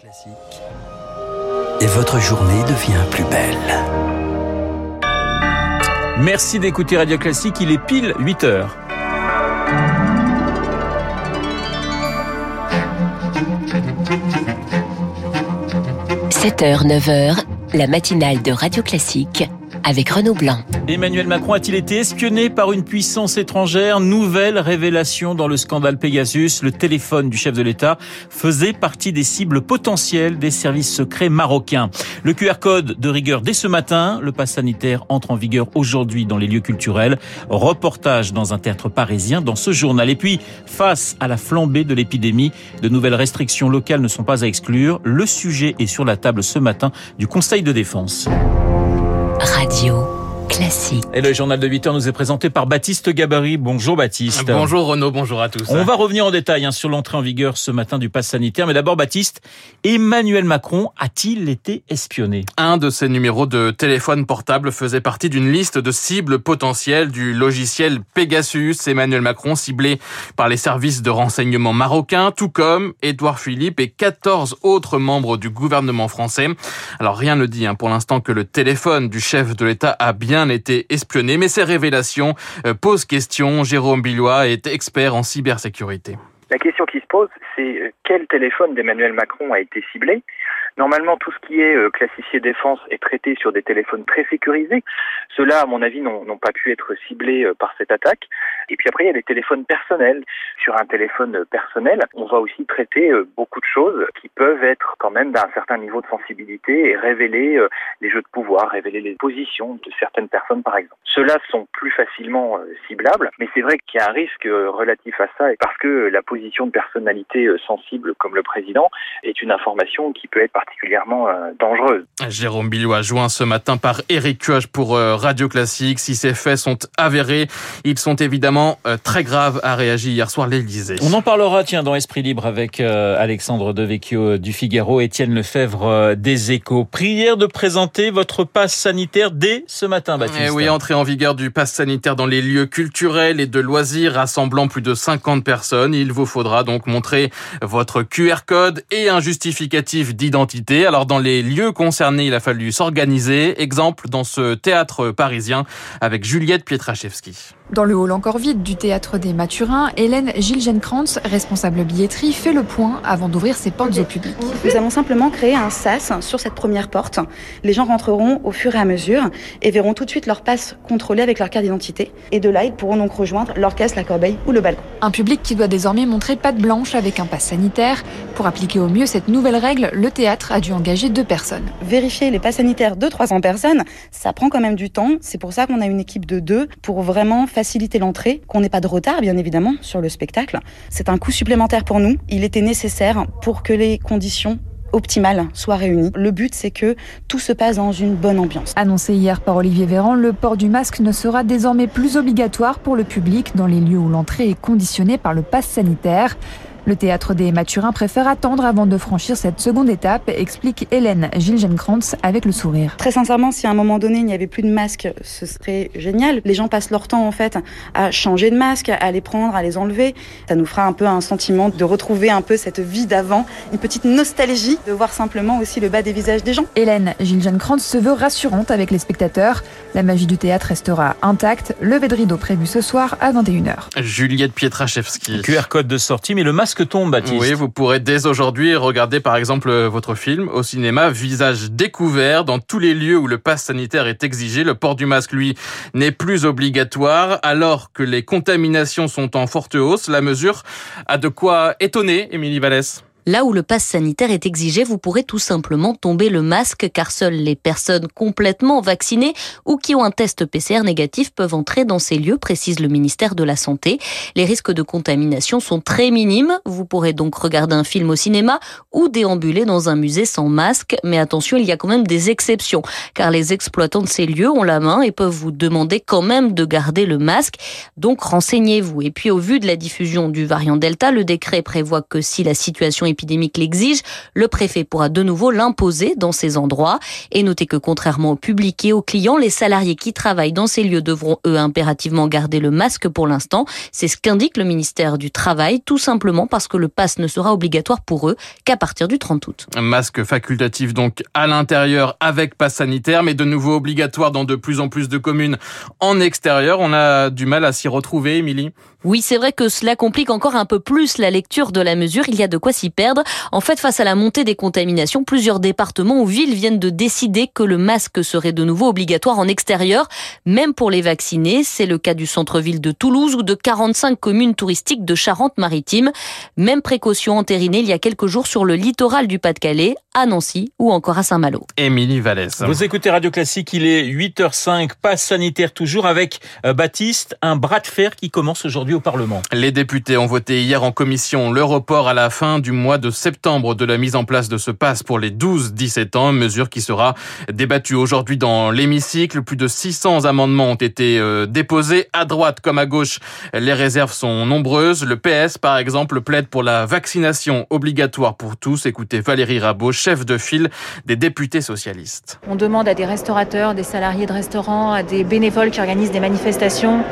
Classique. Et votre journée devient plus belle. Merci d'écouter Radio Classique, il est pile 8 heures. – 7h, 9h, la matinale de Radio Classique avec Renaud Blanc. Emmanuel Macron a-t-il été espionné par une puissance étrangère Nouvelle révélation dans le scandale Pegasus. Le téléphone du chef de l'État faisait partie des cibles potentielles des services secrets marocains. Le QR code de rigueur dès ce matin. Le pass sanitaire entre en vigueur aujourd'hui dans les lieux culturels. Reportage dans un théâtre parisien dans ce journal. Et puis, face à la flambée de l'épidémie, de nouvelles restrictions locales ne sont pas à exclure. Le sujet est sur la table ce matin du Conseil de défense. Radio. Classique. Et le journal de 8 heures nous est présenté par Baptiste Gabarit. Bonjour Baptiste. Bonjour Renaud, bonjour à tous. On va revenir en détail hein, sur l'entrée en vigueur ce matin du pass sanitaire. Mais d'abord Baptiste, Emmanuel Macron a-t-il été espionné? Un de ses numéros de téléphone portable faisait partie d'une liste de cibles potentielles du logiciel Pegasus. Emmanuel Macron ciblé par les services de renseignement marocains, tout comme Édouard Philippe et 14 autres membres du gouvernement français. Alors rien ne dit hein, pour l'instant que le téléphone du chef de l'État a bien été espionné, mais ces révélations euh, posent question. Jérôme Billois est expert en cybersécurité. La question qui se pose, c'est euh, quel téléphone d'Emmanuel Macron a été ciblé? Normalement, tout ce qui est euh, classifié défense est traité sur des téléphones très sécurisés. Ceux-là, à mon avis, n'ont pas pu être ciblés euh, par cette attaque. Et puis après, il y a des téléphones personnels. Sur un téléphone personnel, on va aussi traiter euh, beaucoup de choses qui peuvent être quand même d'un certain niveau de sensibilité et révéler les jeux de pouvoir, révéler les positions de certaines personnes, par exemple. Ceux-là sont plus facilement ciblables, mais c'est vrai qu'il y a un risque relatif à ça, parce que la position de personnalité sensible comme le président est une information qui peut être particulièrement euh, dangereuse. Jérôme Billois, joint ce matin par Eric Cuage pour euh, Radio Classique. Si ces faits sont avérés, ils sont évidemment euh, très graves, a réagi hier soir l'Élysée. On en parlera, tiens, dans Esprit Libre avec Alexandre Devecchio du Figaro, Étienne Lefebvre des Échos. Prière de présenter votre passe sanitaire dès ce matin, Baptiste. Eh oui, entrée en vigueur du passe sanitaire dans les lieux culturels et de loisirs rassemblant plus de 50 personnes. Il vous faudra donc montrer votre QR code et un justificatif d'identité alors dans les lieux concernés, il a fallu s'organiser. Exemple dans ce théâtre parisien avec Juliette Pietraszewski. Dans le hall encore vide du théâtre des Mathurins, Hélène Gilgenkrantz, responsable billetterie, fait le point avant d'ouvrir ses portes au public. Nous avons simplement créé un sas sur cette première porte. Les gens rentreront au fur et à mesure et verront tout de suite leur passe contrôlée avec leur carte d'identité. Et de là, ils pourront donc rejoindre l'orchestre, la corbeille ou le balcon. Un public qui doit désormais montrer patte blanche avec un pass sanitaire. Pour appliquer au mieux cette nouvelle règle, le théâtre a dû engager deux personnes. Vérifier les passes sanitaires de 300 personnes, ça prend quand même du temps. C'est pour ça qu'on a une équipe de deux pour vraiment faire faciliter l'entrée, qu'on n'ait pas de retard bien évidemment sur le spectacle. C'est un coût supplémentaire pour nous. Il était nécessaire pour que les conditions optimales soient réunies. Le but, c'est que tout se passe dans une bonne ambiance. Annoncé hier par Olivier Véran, le port du masque ne sera désormais plus obligatoire pour le public dans les lieux où l'entrée est conditionnée par le pass sanitaire. Le théâtre des Mathurins préfère attendre avant de franchir cette seconde étape, explique Hélène Gilgenkrantz avec le sourire. Très sincèrement, si à un moment donné il n'y avait plus de masques, ce serait génial. Les gens passent leur temps en fait à changer de masque, à les prendre, à les enlever. Ça nous fera un peu un sentiment de retrouver un peu cette vie d'avant, une petite nostalgie de voir simplement aussi le bas des visages des gens. Hélène Gilgenkrantz se veut rassurante avec les spectateurs. La magie du théâtre restera intacte. Levé de rideau prévu ce soir à 21h. Juliette Pietraszewski. QR code de sortie, mais le masque Oui, vous pourrez dès aujourd'hui regarder par exemple votre film au cinéma, visage découvert dans tous les lieux où le pass sanitaire est exigé. Le port du masque, lui, n'est plus obligatoire. Alors que les contaminations sont en forte hausse, la mesure a de quoi étonner, Émilie Vallès. Là où le pass sanitaire est exigé, vous pourrez tout simplement tomber le masque car seules les personnes complètement vaccinées ou qui ont un test PCR négatif peuvent entrer dans ces lieux, précise le ministère de la Santé. Les risques de contamination sont très minimes. Vous pourrez donc regarder un film au cinéma ou déambuler dans un musée sans masque. Mais attention, il y a quand même des exceptions car les exploitants de ces lieux ont la main et peuvent vous demander quand même de garder le masque. Donc renseignez-vous. Et puis au vu de la diffusion du variant Delta, le décret prévoit que si la situation épidémique l'exige, le préfet pourra de nouveau l'imposer dans ces endroits. Et notez que contrairement au public et aux clients, les salariés qui travaillent dans ces lieux devront eux impérativement garder le masque pour l'instant. C'est ce qu'indique le ministère du Travail, tout simplement parce que le pass ne sera obligatoire pour eux qu'à partir du 30 août. Masque facultatif donc à l'intérieur avec pass sanitaire, mais de nouveau obligatoire dans de plus en plus de communes en extérieur. On a du mal à s'y retrouver, Émilie. Oui, c'est vrai que cela complique encore un peu plus la lecture de la mesure. Il y a de quoi s'y perdre. En fait, face à la montée des contaminations, plusieurs départements ou villes viennent de décider que le masque serait de nouveau obligatoire en extérieur, même pour les vaccinés. C'est le cas du centre-ville de Toulouse ou de 45 communes touristiques de Charente-Maritime. Même précaution entérinée il y a quelques jours sur le littoral du Pas-de-Calais, à Nancy ou encore à Saint-Malo. Émilie Vallès. Vous écoutez Radio Classique, il est 8h05, passe sanitaire toujours avec euh, Baptiste, un bras de fer qui commence aujourd'hui au Parlement. Les députés ont voté hier en commission le report à la fin du mois de septembre de la mise en place de ce passe pour les 12-17 ans, mesure qui sera débattue aujourd'hui dans l'hémicycle. Plus de 600 amendements ont été euh, déposés à droite comme à gauche. Les réserves sont nombreuses. Le PS, par exemple, plaide pour la vaccination obligatoire pour tous. Écoutez Valérie Rabault, chef de file des députés socialistes. On demande à des restaurateurs, des salariés de restaurants, à des bénévoles qui organisent des manifestations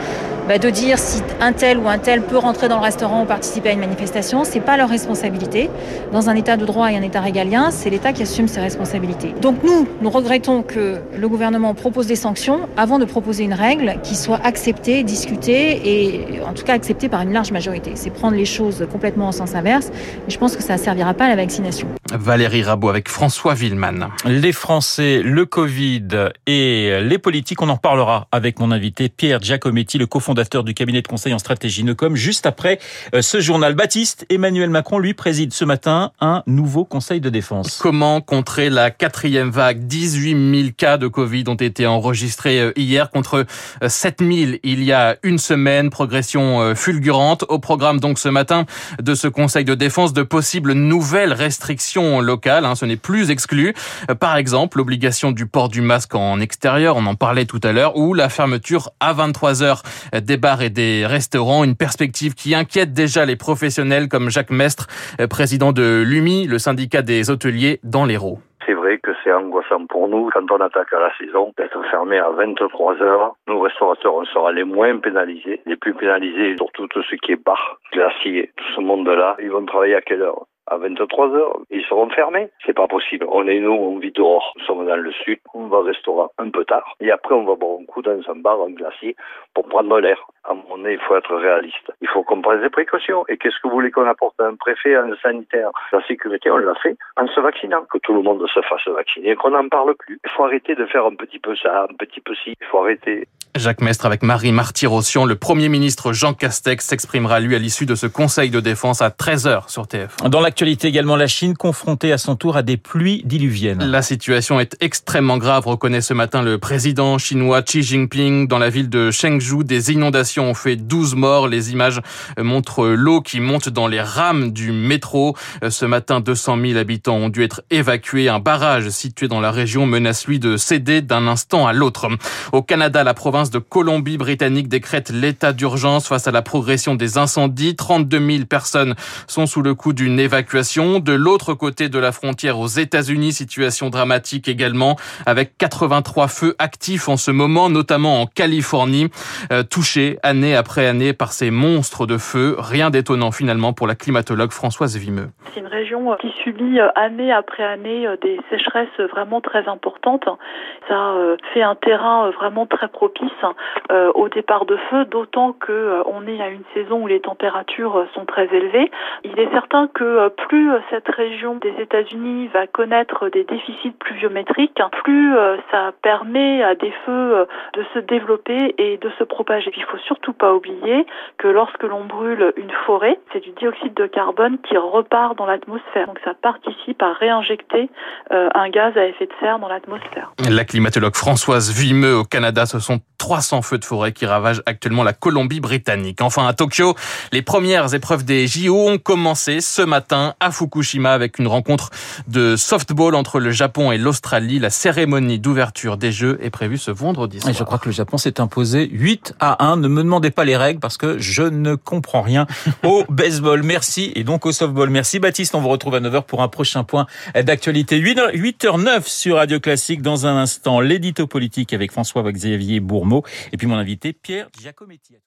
bah, de dire si un tel ou un tel peut rentrer dans le restaurant ou participer à une manifestation, c'est pas leur responsabilité. Dans un état de droit et un état régalien, c'est l'État qui assume ses responsabilités. Donc nous, nous regrettons que le gouvernement propose des sanctions avant de proposer une règle qui soit acceptée, discutée et en tout cas acceptée par une large majorité. C'est prendre les choses complètement en sens inverse. Et je pense que ça ne servira pas à la vaccination. Valérie Rabault avec François Villeman. Les Français, le Covid et les politiques, on en parlera avec mon invité Pierre Giacometti, le cofondateur du cabinet de conseil en stratégie Nocom, juste après euh, ce journal. Baptiste, Emmanuel Macron, lui, préside ce matin un nouveau conseil de défense. Comment contrer la quatrième vague? 18 000 cas de Covid ont été enregistrés euh, hier contre 7 euh, 000 il y a une semaine. Progression fulgurante. Au programme donc ce matin de ce conseil de défense de possibles nouvelles restrictions locales. Hein, ce n'est plus exclu. Par exemple, l'obligation du port du masque en extérieur, on en parlait tout à l'heure, ou la fermeture à 23 heures des bars et des restaurants, une perspective qui inquiète déjà les professionnels comme Jacques Mestre, euh, président de l'UMI, le syndicat des hôteliers dans l'Hérault. C'est vrai que c'est angoissant pour nous quand on attaque à la saison d'être fermé à 23 heures. Nous restaurateurs, on sera les moins pénalisés, les plus pénalisés surtout tout ce qui est bar, glacier, tout ce monde-là. Ils vont travailler à quelle heure? À 23 heures. Ils seront fermés. C'est pas possible. On est nous, on vit dehors. Nous sommes dans le sud. On va au restaurant un peu tard. Et après, on va boire un coup dans un bar, un glacier, pour prendre l'air. À mon avis, il faut être réaliste. Il faut qu'on prenne des précautions. Et qu'est-ce que vous voulez qu'on apporte? À un préfet, à un sanitaire? La sécurité, on l'a fait en se vaccinant. Que tout le monde se fasse vacciner qu'on n'en parle plus. Il faut arrêter de faire un petit peu ça, un petit peu ci. Il faut arrêter. Jacques Mestre avec Marie Marty-Rossian. Le Premier ministre Jean Castex s'exprimera lui à l'issue de ce Conseil de défense à 13h sur TF. Dans l'actualité également, la Chine confrontée à son tour à des pluies diluviennes. La situation est extrêmement grave, reconnaît ce matin le président chinois Xi Jinping. Dans la ville de Chengdu, des inondations ont fait 12 morts. Les images montrent l'eau qui monte dans les rames du métro. Ce matin, 200 000 habitants ont dû être évacués. Un barrage situé dans la région menace lui de céder d'un instant à l'autre. Au Canada, la province de Colombie-Britannique décrète l'état d'urgence face à la progression des incendies. 32 000 personnes sont sous le coup d'une évacuation. De l'autre côté de la frontière aux États-Unis, situation dramatique également, avec 83 feux actifs en ce moment, notamment en Californie, euh, touchés année après année par ces monstres de feu. Rien d'étonnant finalement pour la climatologue Françoise Vimeux. C'est une région qui subit euh, année après année euh, des sécheresses vraiment très importantes. Ça fait un terrain vraiment très propice au départ de feu, d'autant que on est à une saison où les températures sont très élevées. Il est certain que plus cette région des États-Unis va connaître des déficits pluviométriques, plus ça permet à des feux de se développer et de se propager. Il faut surtout pas oublier que lorsque l'on brûle une forêt, c'est du dioxyde de carbone qui repart dans l'atmosphère. Donc ça participe à réinjecter un gaz à effet de serre dans l'atmosphère. La climatologue Françoise Vimeux au Canada, ce sont 300 feux de forêt qui ravagent actuellement la Colombie-Britannique. Enfin, à Tokyo, les premières épreuves des JO ont commencé ce matin à Fukushima avec une rencontre de softball entre le Japon et l'Australie. La cérémonie d'ouverture des Jeux est prévue ce vendredi soir. Et je crois que le Japon s'est imposé 8 à 1. Ne me demandez pas les règles parce que je ne comprends rien au baseball. Merci. Et donc au softball. Merci Baptiste. On vous retrouve à 9h pour un prochain point d'actualité. 8h09 sur Radio Classique. Dans un instant, l'édito politique avec François-Xavier Et puis mon invité Pierre Giacometti.